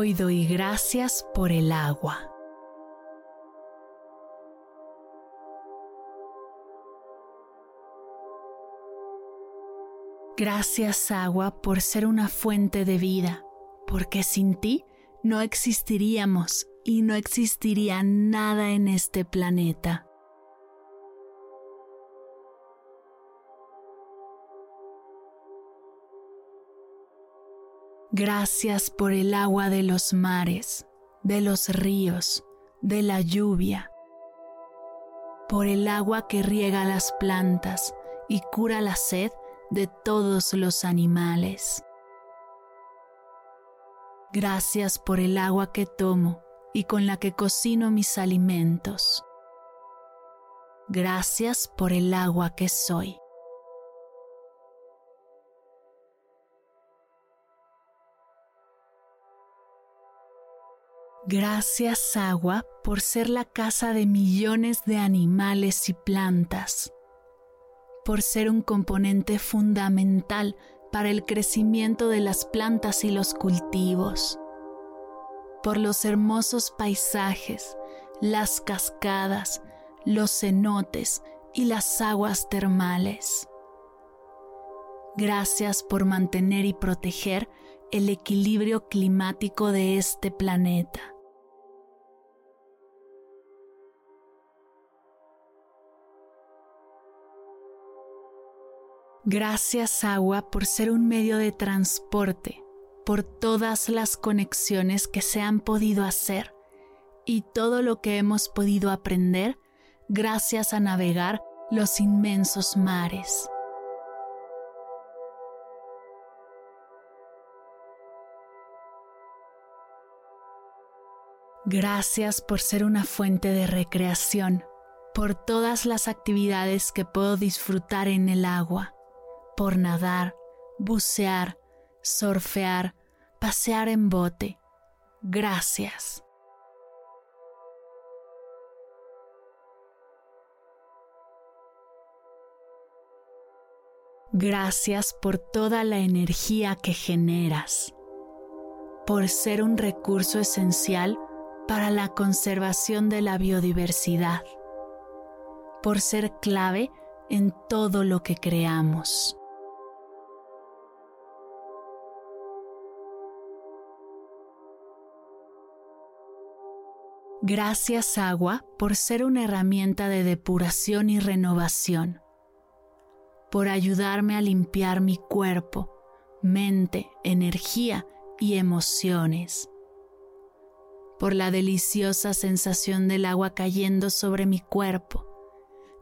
Hoy doy gracias por el agua. Gracias agua por ser una fuente de vida, porque sin ti no existiríamos y no existiría nada en este planeta. Gracias por el agua de los mares, de los ríos, de la lluvia, por el agua que riega las plantas y cura la sed de todos los animales. Gracias por el agua que tomo y con la que cocino mis alimentos. Gracias por el agua que soy. Gracias agua por ser la casa de millones de animales y plantas, por ser un componente fundamental para el crecimiento de las plantas y los cultivos, por los hermosos paisajes, las cascadas, los cenotes y las aguas termales. Gracias por mantener y proteger el equilibrio climático de este planeta. Gracias agua por ser un medio de transporte, por todas las conexiones que se han podido hacer y todo lo que hemos podido aprender gracias a navegar los inmensos mares. Gracias por ser una fuente de recreación, por todas las actividades que puedo disfrutar en el agua por nadar, bucear, surfear, pasear en bote. Gracias. Gracias por toda la energía que generas, por ser un recurso esencial para la conservación de la biodiversidad, por ser clave en todo lo que creamos. Gracias agua por ser una herramienta de depuración y renovación, por ayudarme a limpiar mi cuerpo, mente, energía y emociones, por la deliciosa sensación del agua cayendo sobre mi cuerpo,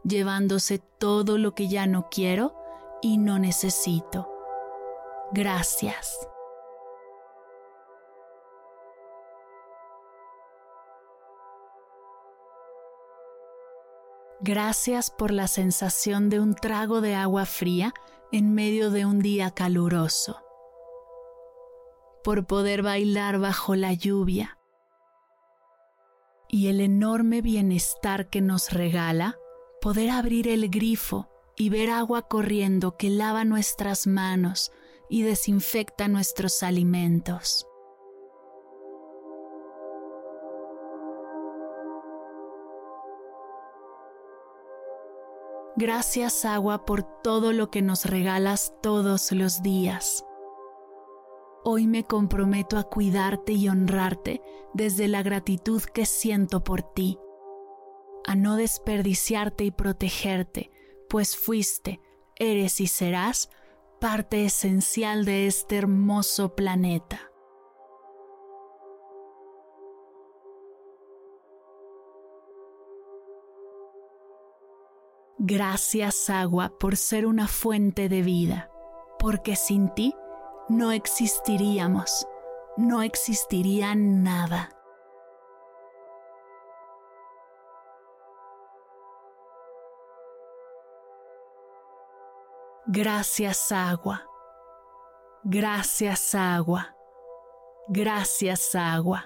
llevándose todo lo que ya no quiero y no necesito. Gracias. Gracias por la sensación de un trago de agua fría en medio de un día caluroso. Por poder bailar bajo la lluvia. Y el enorme bienestar que nos regala poder abrir el grifo y ver agua corriendo que lava nuestras manos y desinfecta nuestros alimentos. Gracias agua por todo lo que nos regalas todos los días. Hoy me comprometo a cuidarte y honrarte desde la gratitud que siento por ti, a no desperdiciarte y protegerte, pues fuiste, eres y serás parte esencial de este hermoso planeta. Gracias agua por ser una fuente de vida, porque sin ti no existiríamos, no existiría nada. Gracias agua, gracias agua, gracias agua.